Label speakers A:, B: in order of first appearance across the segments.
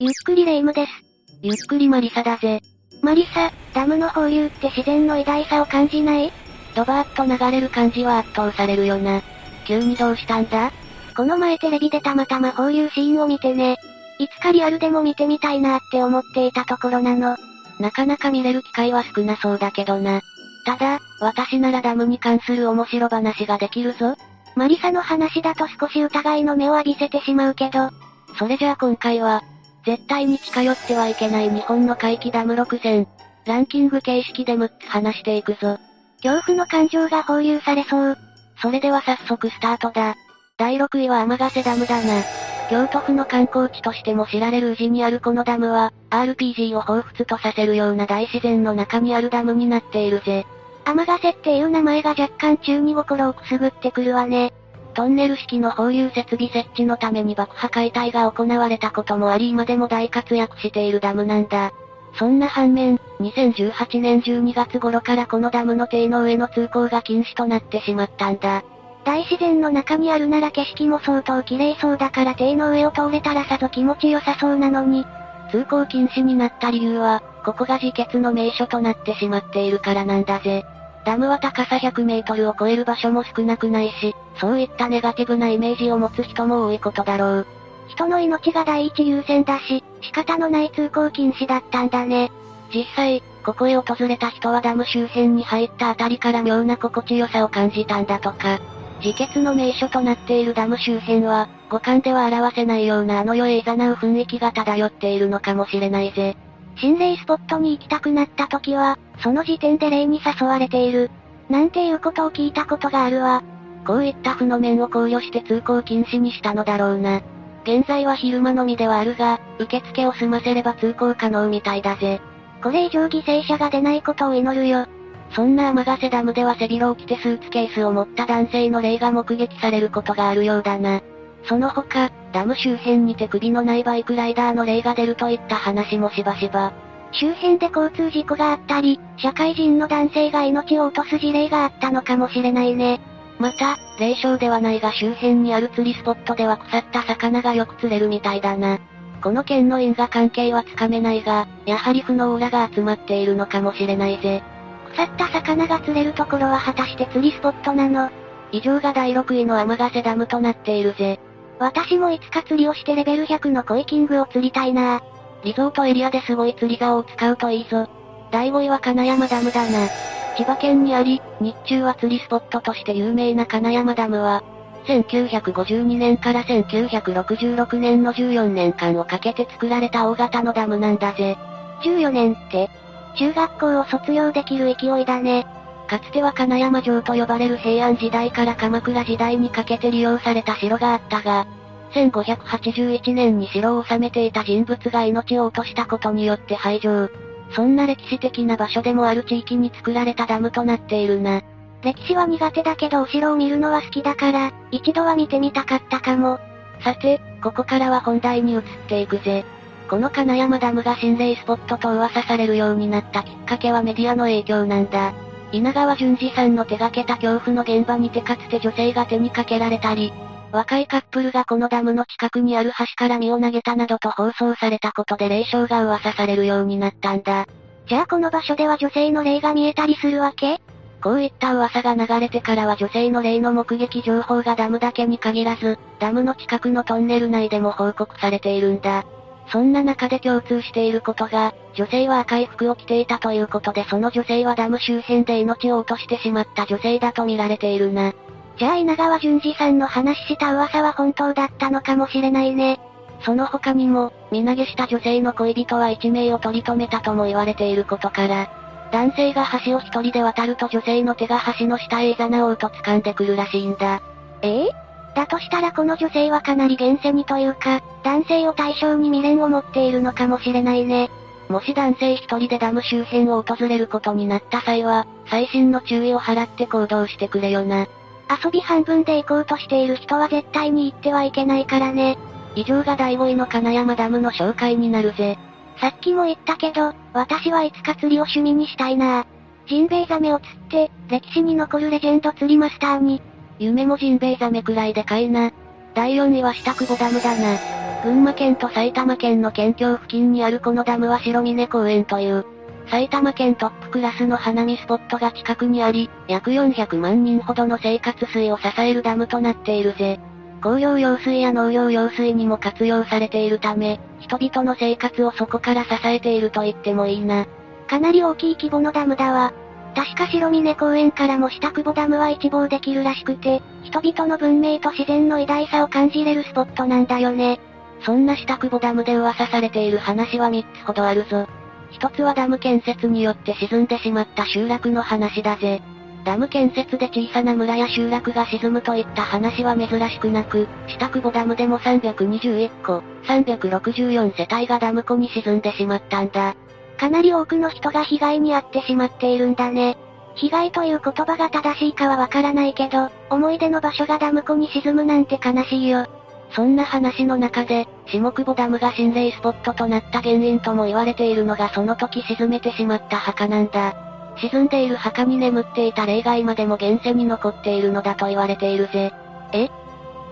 A: ゆっくりレ夢ムです。
B: ゆっくりマリサだぜ。
A: マリサ、ダムの放流って自然の偉大さを感じない？
B: ドバーッと流れる感じは圧倒されるよな。急にどうしたんだ？
A: この前テレビでたまたま放流シーンを見てね。いつかリアルでも見てみたいなって思っていたところなの。
B: なかなか見れる機会は少なそうだけどな。ただ、私ならダムに関する面白話ができるぞ。
A: マリサの話だと少し疑いの目を浴びせてしまうけど。
B: それじゃあ今回は、絶対に近寄ってはいけない日本の海域ダム6000。ランキング形式で6つ話していくぞ。
A: 恐怖の感情が放流されそう。
B: それでは早速スタートだ。第6位は天ヶ瀬ダムだな。京都府の観光地としても知られる宇治にあるこのダムは、RPG を彷彿とさせるような大自然の中にあるダムになっているぜ。
A: 天ヶ瀬っていう名前が若干中に心をくすぐってくるわね。
B: トンネル式の放流設備設置のために爆破解体が行われたこともあり今でも大活躍しているダムなんだ。そんな反面、2018年12月頃からこのダムの堤の上の通行が禁止となってしまったんだ。
A: 大自然の中にあるなら景色も相当綺麗そうだから堤の上を通れたらさぞ気持ちよさそうなのに。
B: 通行禁止になった理由は、ここが自決の名所となってしまっているからなんだぜ。ダムは高さ100メートルを超える場所も少なくないし、そういったネガティブなイメージを持つ人も多いことだろう。
A: 人の命が第一優先だし、仕方のない通行禁止だったんだね。
B: 実際、ここへ訪れた人はダム周辺に入ったあたりから妙な心地よさを感じたんだとか、自決の名所となっているダム周辺は、五感では表せないようなあの世へ誘う雰囲気が漂っているのかもしれないぜ。
A: 心霊スポットに行きたくなった時は、その時点で霊に誘われている。なんていうことを聞いたことがあるわ。
B: こういった負の面を考慮して通行禁止にしたのだろうな。現在は昼間のみではあるが、受付を済ませれば通行可能みたいだぜ。
A: これ以上犠牲者が出ないことを祈るよ。
B: そんな天ヶ瀬ダムでは背広を着てスーツケースを持った男性の霊が目撃されることがあるようだな。その他、ダム周辺にて首のないバイクライダーの霊が出るといった話もしばしば。
A: 周辺で交通事故があったり、社会人の男性が命を落とす事例があったのかもしれないね。
B: また、霊障ではないが周辺にある釣りスポットでは腐った魚がよく釣れるみたいだな。この件の因果関係はつかめないが、やはり負のオーラが集まっているのかもしれないぜ。
A: 腐った魚が釣れるところは果たして釣りスポットなの？
B: 以上が第6位の天ヶ瀬ダムとなっているぜ。
A: 私もいつか釣りをしてレベル100のコイキングを釣りたいな
B: リゾートエリアですごい釣り竿を使うといいぞ。第5位は金山ダムだな。千葉県にあり、日中は釣りスポットとして有名な金山ダムは、1952年から1966年の14年間をかけて作られた大型のダムなんだぜ。
A: 14年って、中学校を卒業できる勢いだね。
B: かつては金山城と呼ばれる平安時代から鎌倉時代にかけて利用された城があったが、1581年に城を治めていた人物が命を落としたことによって廃城。そんな歴史的な場所でもある地域に作られたダムとなっているな。
A: 歴史は苦手だけどお城を見るのは好きだから、一度は見てみたかったかも。
B: さて、ここからは本題に移っていくぜ。この金山ダムが心霊スポットと噂されるようになったきっかけはメディアの影響なんだ。稲川淳二さんの手掛けた恐怖の現場にてかつて女性が手にかけられたり、若いカップルがこのダムの近くにある橋から身を投げたなどと放送されたことで霊障が噂されるようになったんだ。
A: じゃあこの場所では女性の霊が見えたりするわけ？
B: こういった噂が流れてからは女性の霊の目撃情報がダムだけに限らず、ダムの近くのトンネル内でも報告されているんだ。そんな中で共通していることが、女性は赤い服を着ていたということでその女性はダム周辺で命を落としてしまった女性だと見られているな。
A: じゃあ稲川淳二さんの話した噂は本当だったのかもしれないね。
B: その他にも、身投げした女性の恋人は1名を取り留めたとも言われていることから、男性が橋を一人で渡ると女性の手が橋の下へ誘うと掴んでくるらしいんだ。
A: え？えだとしたらこの女性はかなり現世にというか、男性を対象に未練を持っているのかもしれないね。
B: もし男性一人でダム周辺を訪れることになった際は、細心の注意を払って行動してくれよな。
A: 遊び半分で行こうとしている人は絶対に行ってはいけないからね。
B: 以上が第5位の金山ダムの紹介になるぜ。
A: さっきも言ったけど、私はいつか釣りを趣味にしたいなジンベエザメを釣って、歴史に残るレジェンド釣りマスターに。
B: 夢もジンベエザメくらいでかいな。第4位は下久保ダムだな。群馬県と埼玉県の県境付近にあるこのダムは白峰公園という、埼玉県トップクラスの花見スポットが近くにあり、約400万人ほどの生活水を支えるダムとなっているぜ。工業用水や農業用水にも活用されているため、人々の生活をそこから支えていると言ってもいいな。
A: かなり大きい規模のダムだわ。確か白峰公園からも下久保ダムは一望できるらしくて、人々の文明と自然の偉大さを感じれるスポットなんだよね。
B: そんな下久保ダムで噂されている話は3つほどあるぞ。一つはダム建設によって沈んでしまった集落の話だぜ。ダム建設で小さな村や集落が沈むといった話は珍しくなく、下久保ダムでも321個、364世帯がダム湖に沈んでしまったんだ。
A: かなり多くの人が被害に遭ってしまっているんだね。被害という言葉が正しいかはわからないけど、思い出の場所がダム湖に沈むなんて悲しいよ。
B: そんな話の中で、下久保ダムが心霊スポットとなった原因とも言われているのがその時沈めてしまった墓なんだ。沈んでいる墓に眠っていた霊が今でも現世に残っているのだと言われているぜ。
A: え？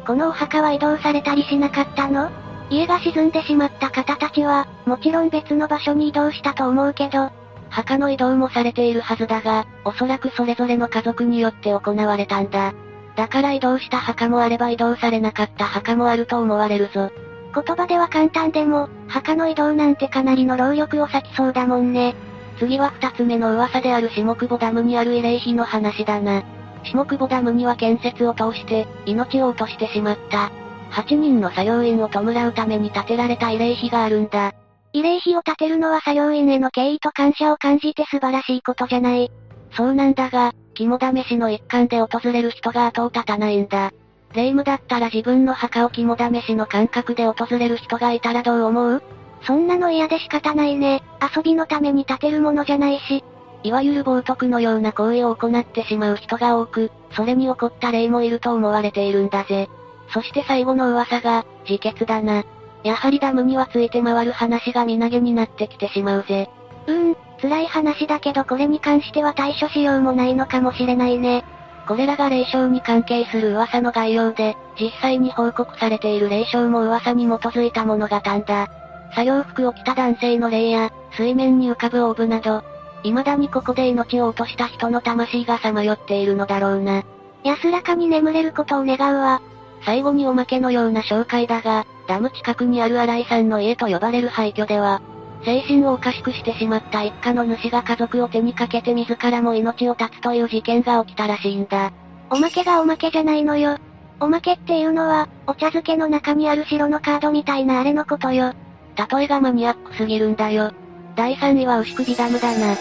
A: このお墓は移動されたりしなかったの？家が沈んでしまった方たちは、もちろん別の場所に移動したと思うけど、
B: 墓の移動もされているはずだが、おそらくそれぞれの家族によって行われたんだ。だから移動した墓もあれば移動されなかった墓もあると思われるぞ。
A: 言葉では簡単でも、墓の移動なんてかなりの労力を割きそうだもんね。
B: 次は二つ目の噂である下久保ダムにある慰霊碑の話だな。下久保ダムには建設を通して、命を落としてしまった。8人の作業員を弔うために建てられた慰霊碑があるんだ。
A: 慰霊碑を建てるのは作業員への敬意と感謝を感じて素晴らしいことじゃない。
B: そうなんだが、肝試しの一環で訪れる人が後を絶たないんだ。霊夢だったら自分の墓を肝試しの感覚で訪れる人がいたらどう思う？
A: そんなの嫌で仕方ないね。遊びのために建てるものじゃないし。
B: いわゆる冒涜のような行為を行ってしまう人が多く、それに起こった霊もいると思われているんだぜ。そして最後の噂が、自決だな。やはりダムにはついて回る話が身投げになってきてしまうぜ。
A: うーん、辛い話だけどこれに関しては対処しようもないのかもしれないね。
B: これらが霊障に関係する噂の概要で、実際に報告されている霊障も噂に基づいたものがんだ。作業服を着た男性の霊や、水面に浮かぶオーブなど、未だにここで命を落とした人の魂がさまよっているのだろうな。
A: 安らかに眠れることを願うわ。
B: 最後におまけのような紹介だが、ダム近くにある新井さんの家と呼ばれる廃墟では、精神をおかしくしてしまった一家の主が家族を手にかけて自らも命を絶つという事件が起きたらしいんだ。
A: おまけがおまけじゃないのよ。おまけっていうのは、お茶漬けの中にある白のカードみたいなあれのことよ。
B: 例えがマニアックすぎるんだよ。第3位は牛首ダムだな。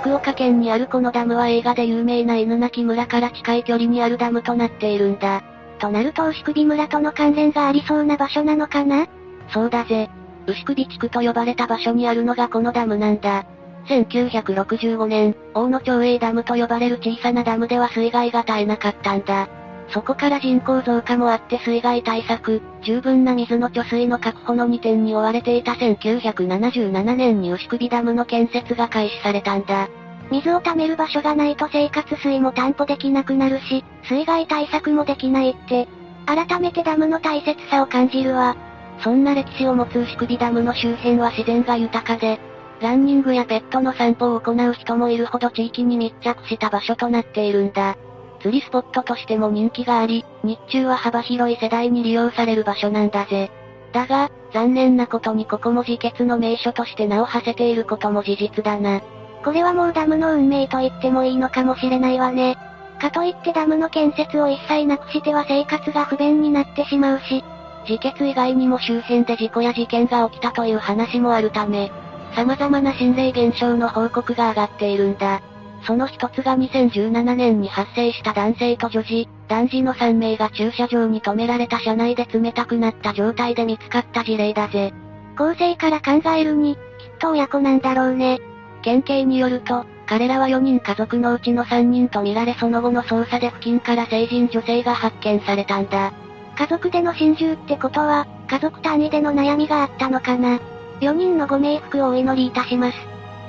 B: 福岡県にあるこのダムは映画で有名な犬鳴村から近い距離にあるダムとなっているんだ。
A: となると牛首村との関連がありそうな場所なのかな？
B: そうだぜ。牛首地区と呼ばれた場所にあるのがこのダムなんだ。1965年、大野町営ダムと呼ばれる小さなダムでは水害が絶えなかったんだ。そこから人口増加もあって水害対策、十分な水の貯水の確保の2点に追われていた1977年に牛首ダムの建設が開始されたんだ。
A: 水を貯める場所がないと生活水も担保できなくなるし、水害対策もできないって、改めてダムの大切さを感じるわ。
B: そんな歴史を持つ牛首ダムの周辺は自然が豊かで、ランニングやペットの散歩を行う人もいるほど地域に密着した場所となっているんだ。釣りスポットとしても人気があり、日中は幅広い世代に利用される場所なんだぜ。だが、残念なことにここも自決の名所として名を馳せていることも事実だな。
A: これはもうダムの運命と言ってもいいのかもしれないわね。かといってダムの建設を一切なくしては生活が不便になってしまうし、
B: 自決以外にも周辺で事故や事件が起きたという話もあるため、様々な心霊現象の報告が上がっているんだ。その一つが2017年に発生した男性と女児、男児の3名が駐車場に止められた車内で冷たくなった状態で見つかった事例だぜ。
A: 構成から考えるに、きっと親子なんだろうね。
B: 県警によると、彼らは4人家族のうちの3人とみられその後の捜査で付近から成人女性が発見されたんだ。
A: 家族での心中ってことは、家族単位での悩みがあったのかな。4人のご冥福をお祈りいたします。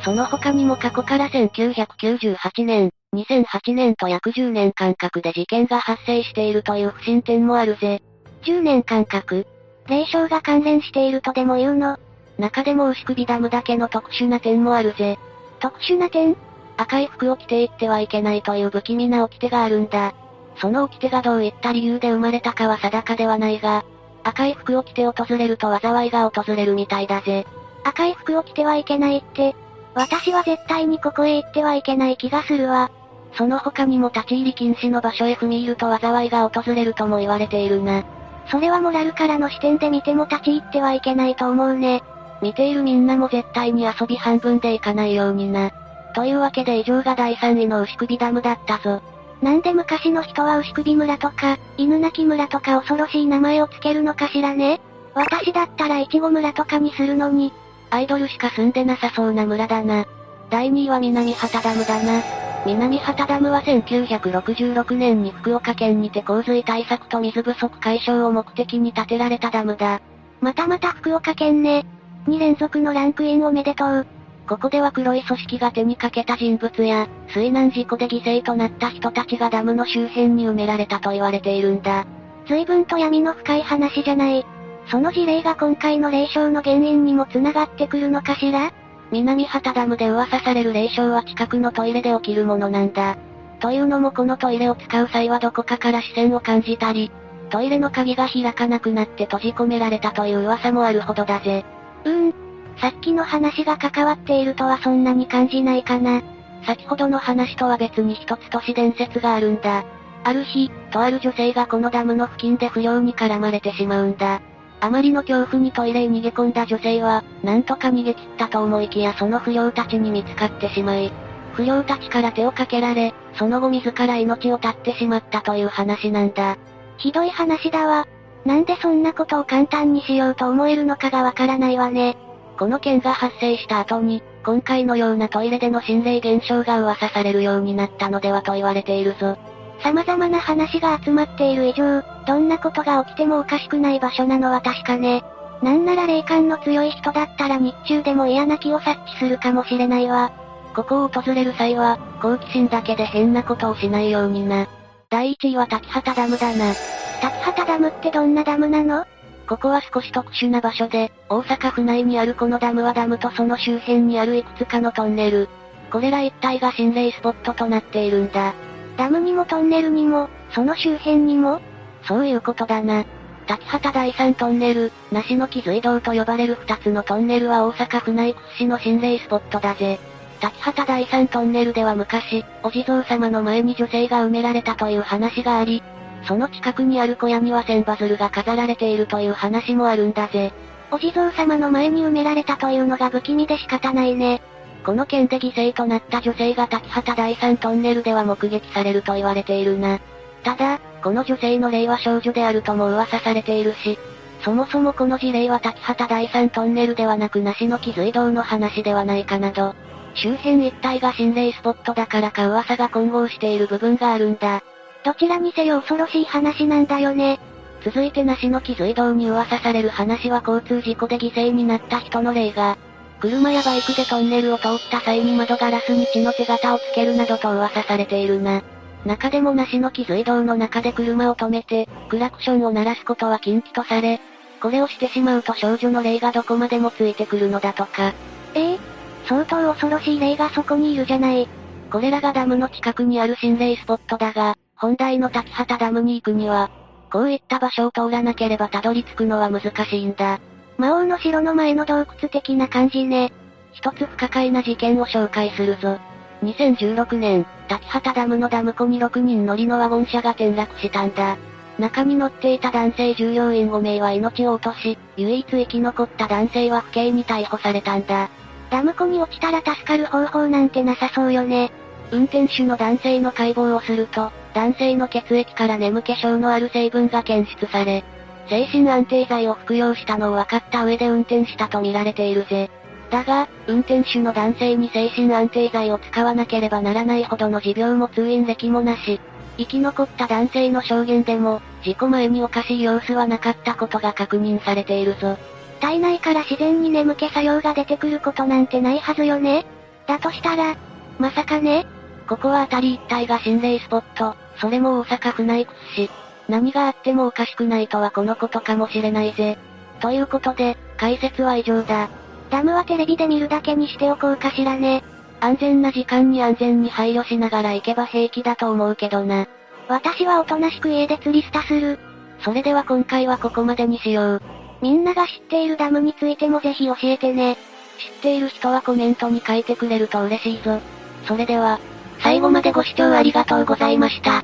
B: その他にも過去から1998年、2008年と約10年間隔で事件が発生しているという不審点もあるぜ。
A: 10年間隔？霊障が関連しているとでも言うの？
B: 中でも牛首ダムだけの特殊な点もあるぜ。
A: 特殊な点？
B: 赤い服を着ていってはいけないという不気味な掟があるんだ。その掟がどういった理由で生まれたかは定かではないが、赤い服を着て訪れると災いが訪れるみたいだぜ。
A: 赤い服を着てはいけないって、私は絶対にここへ行ってはいけない気がするわ。
B: その他にも立ち入り禁止の場所へ踏み入ると災いが訪れるとも言われているな。
A: それはモラルからの視点で見ても立ち入ってはいけないと思うね。
B: 見ているみんなも絶対に遊び半分で行かないようにな。というわけで以上が第3位の牛首ダムだったぞ。
A: なんで昔の人は牛首村とか、犬鳴村とか恐ろしい名前をつけるのかしらね？私だったらイチゴ村とかにするのに。
B: アイドルしか住んでなさそうな村だな。第2位は南畑ダムだな。南畑ダムは1966年に福岡県にて洪水対策と水不足解消を目的に建てられたダムだ。
A: またまた福岡県ね。2連続のランクインおめでとう。
B: ここでは黒い組織が手にかけた人物や、水難事故で犠牲となった人たちがダムの周辺に埋められたと言われているんだ。
A: 随分と闇の深い話じゃない。その事例が今回の霊障の原因にも繋がってくるのかしら？
B: 南畑ダムで噂される霊障は近くのトイレで起きるものなんだ。というのもこのトイレを使う際はどこかから視線を感じたり、トイレの鍵が開かなくなって閉じ込められたという噂もあるほどだぜ。
A: うーん、さっきの話が関わっているとはそんなに感じないかな。
B: 先ほどの話とは別に一つ都市伝説があるんだ。ある日、とある女性がこのダムの付近で不良に絡まれてしまうんだ。あまりの恐怖にトイレへ逃げ込んだ女性は、なんとか逃げ切ったと思いきやその不良たちに見つかってしまい、不良たちから手をかけられ、その後自ら命を絶ってしまったという話なんだ。
A: ひどい話だわ。なんでそんなことを簡単にしようと思えるのかがわからないわね。
B: この件が発生した後に、今回のようなトイレでの心霊現象が噂されるようになったのではと言われているぞ。
A: 様々な話が集まっている以上、どんなことが起きてもおかしくない場所なのは確かね。なんなら霊感の強い人だったら日中でも嫌な気を察知するかもしれないわ。
B: ここを訪れる際は、好奇心だけで変なことをしないようにな。第1位は滝畑ダムだな。
A: 滝畑ダムってどんなダムなの？
B: ここは少し特殊な場所で、大阪府内にあるこのダムはダムとその周辺にあるいくつかのトンネル。これら一帯が心霊スポットとなっているんだ。
A: ダムにもトンネルにも、その周辺にも？
B: そういうことだな。滝畑第三トンネル、梨の木隧道と呼ばれる二つのトンネルは大阪府内屈指の心霊スポットだぜ。滝畑第三トンネルでは昔、お地蔵様の前に女性が埋められたという話があり、その近くにある小屋には千羽鶴が飾られているという話もあるんだぜ。
A: お地蔵様の前に埋められたというのが不気味で仕方ないね。
B: この件で犠牲となった女性が滝畑第三トンネルでは目撃されると言われているな。ただ、この女性の霊は少女であるとも噂されているし、そもそもこの事例は滝畑第三トンネルではなく梨の木隧道の話ではないかなど、周辺一帯が心霊スポットだからか噂が混合している部分があるんだ。
A: どちらにせよ恐ろしい話なんだよね。
B: 続いて梨の木隧道に噂される話は交通事故で犠牲になった人の霊が、車やバイクでトンネルを通った際に窓ガラスに血の手形をつけるなどと噂されているな。中でも梨の木隧道の中で車を止めて、クラクションを鳴らすことは禁忌とされ、これをしてしまうと少女の霊がどこまでもついてくるのだとか。
A: ええー、相当恐ろしい霊がそこにいるじゃない。
B: これらがダムの近くにある心霊スポットだが、本題の滝畑ダムに行くには、こういった場所を通らなければたどり着くのは難しいんだ。
A: 魔王の城の前の洞窟的な感じね。
B: 一つ不可解な事件を紹介するぞ。2016年、滝畑ダムのダム湖に6人乗りのワゴン車が転落したんだ。中に乗っていた男性従業員5名は命を落とし、唯一生き残った男性は不敬に逮捕されたんだ。
A: ダム湖に落ちたら助かる方法なんてなさそうよね。
B: 運転手の男性の解剖をすると、男性の血液から眠気症のある成分が検出され、精神安定剤を服用したのを分かった上で運転したと見られているぜ。だが、運転手の男性に精神安定剤を使わなければならないほどの持病も通院歴もなし、生き残った男性の証言でも、事故前におかしい様子はなかったことが確認されているぞ。
A: 体内から自然に眠気作用が出てくることなんてないはずよねだとしたら、まさかね
B: ここは辺り一帯が心霊スポット、それも大阪府内屈指。何があってもおかしくないとはこのことかもしれないぜ。ということで、解説は以上だ。
A: ダムはテレビで見るだけにしておこうかしらね。
B: 安全な時間に安全に配慮しながら行けば平気だと思うけどな。
A: 私はおとなしく家で釣りスタする。
B: それでは今回はここまでにしよう。
A: みんなが知っているダムについてもぜひ教えてね。
B: 知っている人はコメントに書いてくれると嬉しいぞ。それでは、最後までご視聴ありがとうございました。